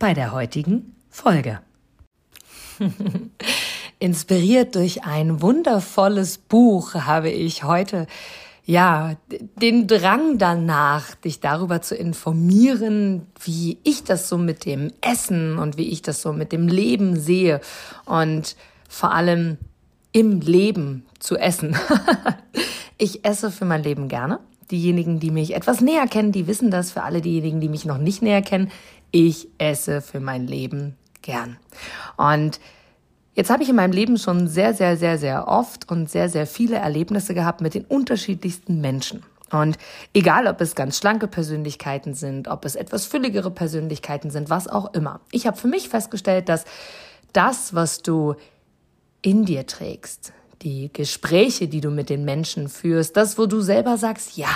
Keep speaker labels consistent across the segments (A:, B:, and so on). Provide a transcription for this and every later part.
A: bei der heutigen Folge. Inspiriert durch ein wundervolles Buch habe ich heute ja, den Drang danach, dich darüber zu informieren, wie ich das so mit dem Essen und wie ich das so mit dem Leben sehe und vor allem im Leben zu essen. ich esse für mein Leben gerne. Diejenigen, die mich etwas näher kennen, die wissen das. Für alle diejenigen, die mich noch nicht näher kennen, ich esse für mein Leben gern. Und jetzt habe ich in meinem Leben schon sehr, sehr, sehr, sehr oft und sehr, sehr viele Erlebnisse gehabt mit den unterschiedlichsten Menschen. Und egal, ob es ganz schlanke Persönlichkeiten sind, ob es etwas fülligere Persönlichkeiten sind, was auch immer. Ich habe für mich festgestellt, dass das, was du in dir trägst, die Gespräche, die du mit den Menschen führst, das, wo du selber sagst, ja,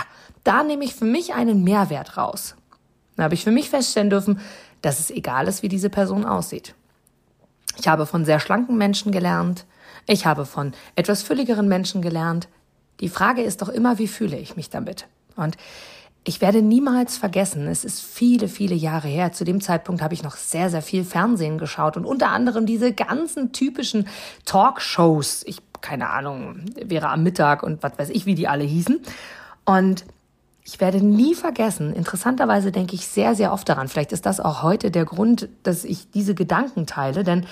A: da nehme ich für mich einen Mehrwert raus. Da habe ich für mich feststellen dürfen, dass es egal ist, wie diese Person aussieht. Ich habe von sehr schlanken Menschen gelernt. Ich habe von etwas fülligeren Menschen gelernt. Die Frage ist doch immer, wie fühle ich mich damit? Und ich werde niemals vergessen, es ist viele, viele Jahre her. Zu dem Zeitpunkt habe ich noch sehr, sehr viel Fernsehen geschaut und unter anderem diese ganzen typischen Talkshows. Ich, keine Ahnung, wäre am Mittag und was weiß ich, wie die alle hießen. Und ich werde nie vergessen, interessanterweise denke ich sehr, sehr oft daran. Vielleicht ist das auch heute der Grund, dass ich diese Gedanken teile, denn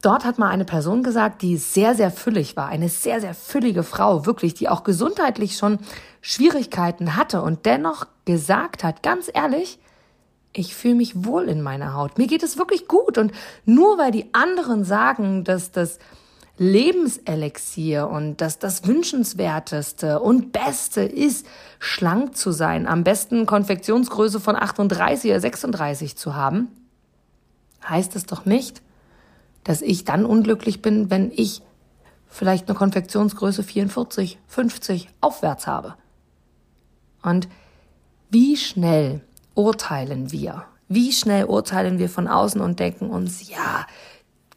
A: dort hat mal eine Person gesagt, die sehr, sehr füllig war, eine sehr, sehr füllige Frau, wirklich, die auch gesundheitlich schon Schwierigkeiten hatte und dennoch gesagt hat, ganz ehrlich, ich fühle mich wohl in meiner Haut. Mir geht es wirklich gut. Und nur weil die anderen sagen, dass das Lebenselixier und dass das Wünschenswerteste und Beste ist, schlank zu sein, am besten Konfektionsgröße von 38 oder 36 zu haben, heißt es doch nicht, dass ich dann unglücklich bin, wenn ich vielleicht eine Konfektionsgröße 44, 50 aufwärts habe. Und wie schnell urteilen wir? Wie schnell urteilen wir von außen und denken uns, ja,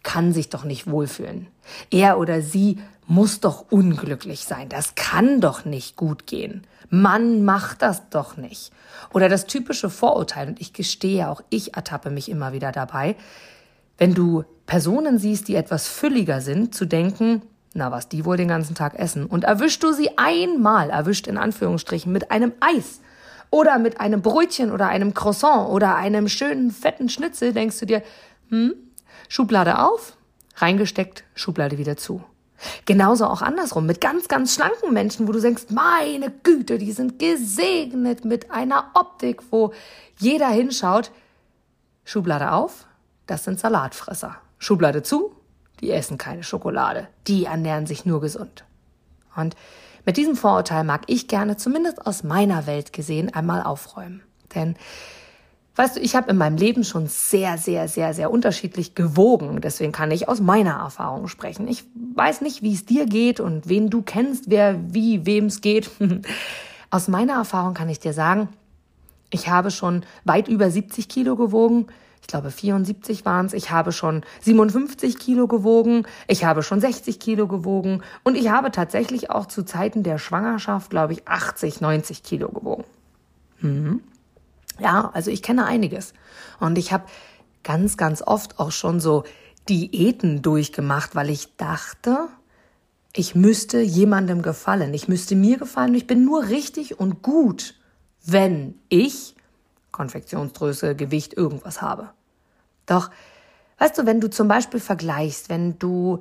A: kann sich doch nicht wohlfühlen. Er oder sie muss doch unglücklich sein. Das kann doch nicht gut gehen. Mann macht das doch nicht. Oder das typische Vorurteil, und ich gestehe auch, ich ertappe mich immer wieder dabei, wenn du Personen siehst, die etwas fülliger sind, zu denken, na, was die wohl den ganzen Tag essen. Und erwischst du sie einmal, erwischt in Anführungsstrichen, mit einem Eis oder mit einem Brötchen oder einem Croissant oder einem schönen fetten Schnitzel, denkst du dir, hm, Schublade auf, reingesteckt, Schublade wieder zu. Genauso auch andersrum, mit ganz, ganz schlanken Menschen, wo du denkst, meine Güte, die sind gesegnet mit einer Optik, wo jeder hinschaut. Schublade auf, das sind Salatfresser. Schublade zu, die essen keine Schokolade. Die ernähren sich nur gesund. Und mit diesem Vorurteil mag ich gerne, zumindest aus meiner Welt gesehen, einmal aufräumen. Denn Weißt du, ich habe in meinem Leben schon sehr, sehr, sehr, sehr unterschiedlich gewogen. Deswegen kann ich aus meiner Erfahrung sprechen. Ich weiß nicht, wie es dir geht und wen du kennst, wer wie wem es geht. aus meiner Erfahrung kann ich dir sagen, ich habe schon weit über 70 Kilo gewogen. Ich glaube 74 waren es. Ich habe schon 57 Kilo gewogen. Ich habe schon 60 Kilo gewogen. Und ich habe tatsächlich auch zu Zeiten der Schwangerschaft, glaube ich, 80, 90 Kilo gewogen. Mhm. Ja, also ich kenne einiges. Und ich habe ganz, ganz oft auch schon so Diäten durchgemacht, weil ich dachte, ich müsste jemandem gefallen. Ich müsste mir gefallen. Ich bin nur richtig und gut, wenn ich Konfektionsgröße, Gewicht, irgendwas habe. Doch, weißt du, wenn du zum Beispiel vergleichst, wenn du,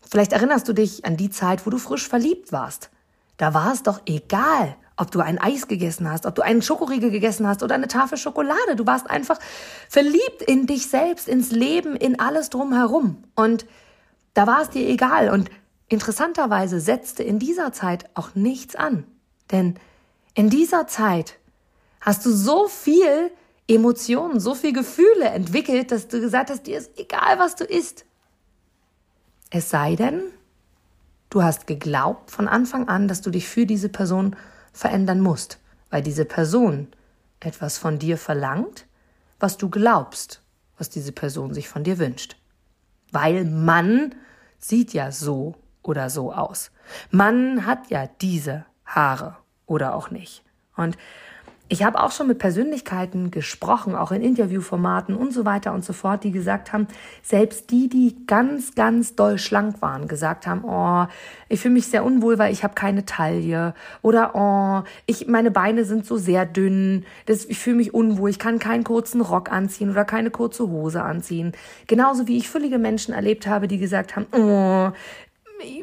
A: vielleicht erinnerst du dich an die Zeit, wo du frisch verliebt warst. Da war es doch egal, ob du ein Eis gegessen hast, ob du einen Schokoriegel gegessen hast oder eine Tafel Schokolade. Du warst einfach verliebt in dich selbst, ins Leben, in alles drumherum. Und da war es dir egal. Und interessanterweise setzte in dieser Zeit auch nichts an. Denn in dieser Zeit hast du so viel Emotionen, so viel Gefühle entwickelt, dass du gesagt hast, dir ist egal, was du isst. Es sei denn, du hast geglaubt von Anfang an, dass du dich für diese Person verändern musst, weil diese Person etwas von dir verlangt, was du glaubst, was diese Person sich von dir wünscht. Weil Mann sieht ja so oder so aus. Mann hat ja diese Haare oder auch nicht. Und ich habe auch schon mit Persönlichkeiten gesprochen, auch in Interviewformaten und so weiter und so fort, die gesagt haben, selbst die, die ganz, ganz doll schlank waren, gesagt haben, oh, ich fühle mich sehr unwohl, weil ich habe keine Taille oder oh, ich meine Beine sind so sehr dünn, das, ich fühle mich unwohl, ich kann keinen kurzen Rock anziehen oder keine kurze Hose anziehen. Genauso wie ich füllige Menschen erlebt habe, die gesagt haben, oh,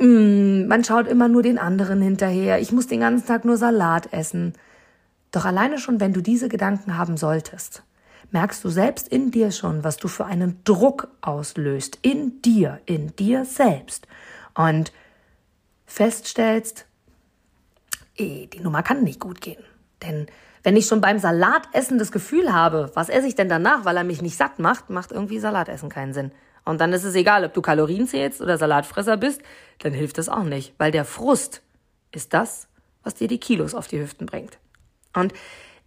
A: mm, man schaut immer nur den anderen hinterher, ich muss den ganzen Tag nur Salat essen. Doch alleine schon, wenn du diese Gedanken haben solltest, merkst du selbst in dir schon, was du für einen Druck auslöst, in dir, in dir selbst. Und feststellst, eh, die Nummer kann nicht gut gehen. Denn wenn ich schon beim Salatessen das Gefühl habe, was esse ich denn danach, weil er mich nicht satt macht, macht irgendwie Salatessen keinen Sinn. Und dann ist es egal, ob du Kalorien zählst oder Salatfresser bist, dann hilft es auch nicht, weil der Frust ist das, was dir die Kilos auf die Hüften bringt. Und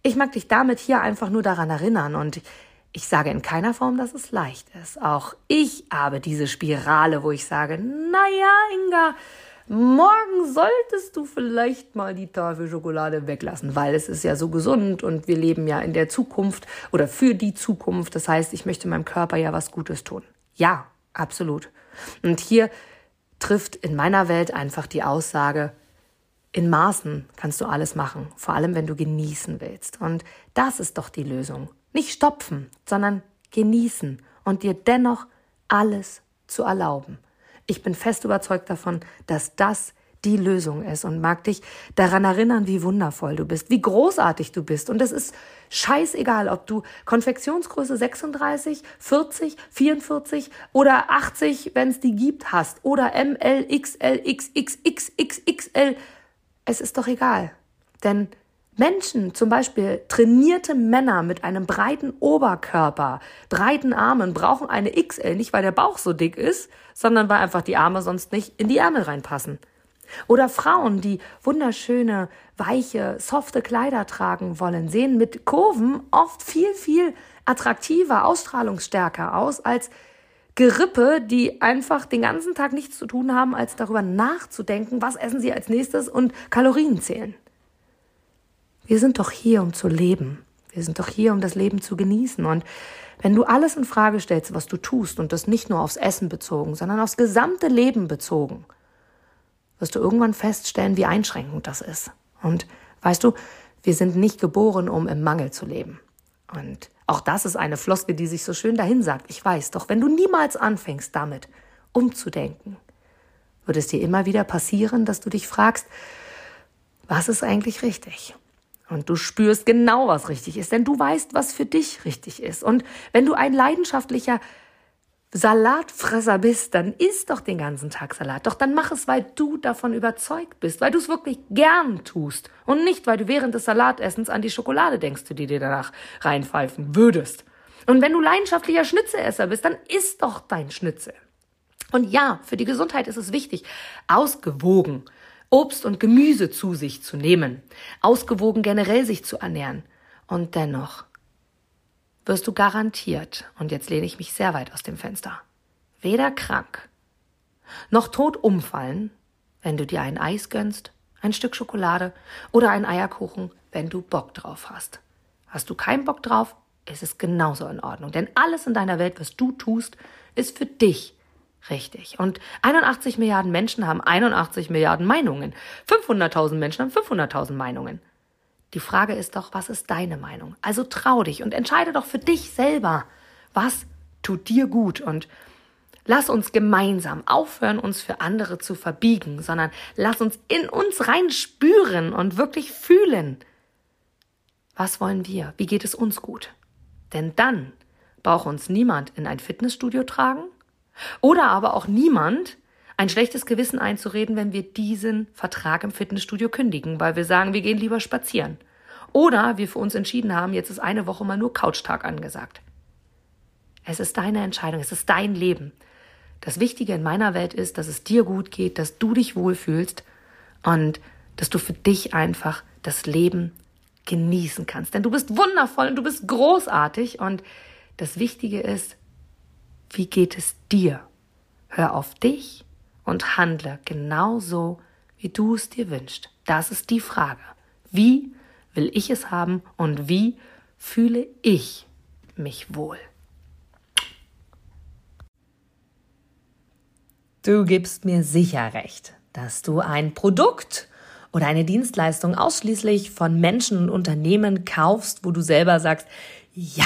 A: ich mag dich damit hier einfach nur daran erinnern und ich sage in keiner Form, dass es leicht ist. Auch ich habe diese Spirale, wo ich sage, naja, Inga, morgen solltest du vielleicht mal die Tafel Schokolade weglassen, weil es ist ja so gesund und wir leben ja in der Zukunft oder für die Zukunft. Das heißt, ich möchte meinem Körper ja was Gutes tun. Ja, absolut. Und hier trifft in meiner Welt einfach die Aussage, in Maßen kannst du alles machen, vor allem wenn du genießen willst. Und das ist doch die Lösung. Nicht stopfen, sondern genießen und dir dennoch alles zu erlauben. Ich bin fest überzeugt davon, dass das die Lösung ist und mag dich daran erinnern, wie wundervoll du bist, wie großartig du bist. Und es ist scheißegal, ob du Konfektionsgröße 36, 40, 44 oder 80, wenn es die gibt, hast oder ML, XL, XXXXXL es ist doch egal. Denn Menschen, zum Beispiel trainierte Männer mit einem breiten Oberkörper, breiten Armen, brauchen eine XL nicht, weil der Bauch so dick ist, sondern weil einfach die Arme sonst nicht in die Ärmel reinpassen. Oder Frauen, die wunderschöne, weiche, softe Kleider tragen wollen, sehen mit Kurven oft viel, viel attraktiver, ausstrahlungsstärker aus als Gerippe, die einfach den ganzen Tag nichts zu tun haben, als darüber nachzudenken, was essen sie als nächstes und Kalorien zählen. Wir sind doch hier, um zu leben. Wir sind doch hier, um das Leben zu genießen. Und wenn du alles in Frage stellst, was du tust, und das nicht nur aufs Essen bezogen, sondern aufs gesamte Leben bezogen, wirst du irgendwann feststellen, wie einschränkend das ist. Und weißt du, wir sind nicht geboren, um im Mangel zu leben. Und auch das ist eine Floske, die sich so schön dahin sagt. Ich weiß, doch wenn du niemals anfängst damit umzudenken, wird es dir immer wieder passieren, dass du dich fragst, was ist eigentlich richtig? Und du spürst genau, was richtig ist, denn du weißt, was für dich richtig ist. Und wenn du ein leidenschaftlicher Salatfresser bist, dann isst doch den ganzen Tag Salat. Doch dann mach es, weil du davon überzeugt bist, weil du es wirklich gern tust und nicht, weil du während des Salatessens an die Schokolade denkst, die dir danach reinpfeifen würdest. Und wenn du leidenschaftlicher Schnitzeesser bist, dann isst doch dein Schnitzel. Und ja, für die Gesundheit ist es wichtig, ausgewogen Obst und Gemüse zu sich zu nehmen, ausgewogen generell sich zu ernähren. Und dennoch wirst du garantiert, und jetzt lehne ich mich sehr weit aus dem Fenster, weder krank noch tot umfallen, wenn du dir ein Eis gönnst, ein Stück Schokolade oder ein Eierkuchen, wenn du Bock drauf hast. Hast du keinen Bock drauf, ist es genauso in Ordnung. Denn alles in deiner Welt, was du tust, ist für dich richtig. Und 81 Milliarden Menschen haben 81 Milliarden Meinungen. 500.000 Menschen haben 500.000 Meinungen. Die Frage ist doch, was ist deine Meinung? Also trau dich und entscheide doch für dich selber, was tut dir gut und lass uns gemeinsam aufhören, uns für andere zu verbiegen, sondern lass uns in uns rein spüren und wirklich fühlen. Was wollen wir? Wie geht es uns gut? Denn dann braucht uns niemand in ein Fitnessstudio tragen oder aber auch niemand ein schlechtes Gewissen einzureden, wenn wir diesen Vertrag im Fitnessstudio kündigen, weil wir sagen, wir gehen lieber spazieren. Oder wir für uns entschieden haben, jetzt ist eine Woche mal nur Couchtag angesagt. Es ist deine Entscheidung, es ist dein Leben. Das Wichtige in meiner Welt ist, dass es dir gut geht, dass du dich wohlfühlst und dass du für dich einfach das Leben genießen kannst. Denn du bist wundervoll und du bist großartig und das Wichtige ist, wie geht es dir? Hör auf dich und handle genauso, wie du es dir wünschst. Das ist die Frage. Wie will ich es haben und wie fühle ich mich wohl? Du gibst mir sicher recht, dass du ein Produkt oder eine Dienstleistung ausschließlich von Menschen und Unternehmen kaufst, wo du selber sagst, ja,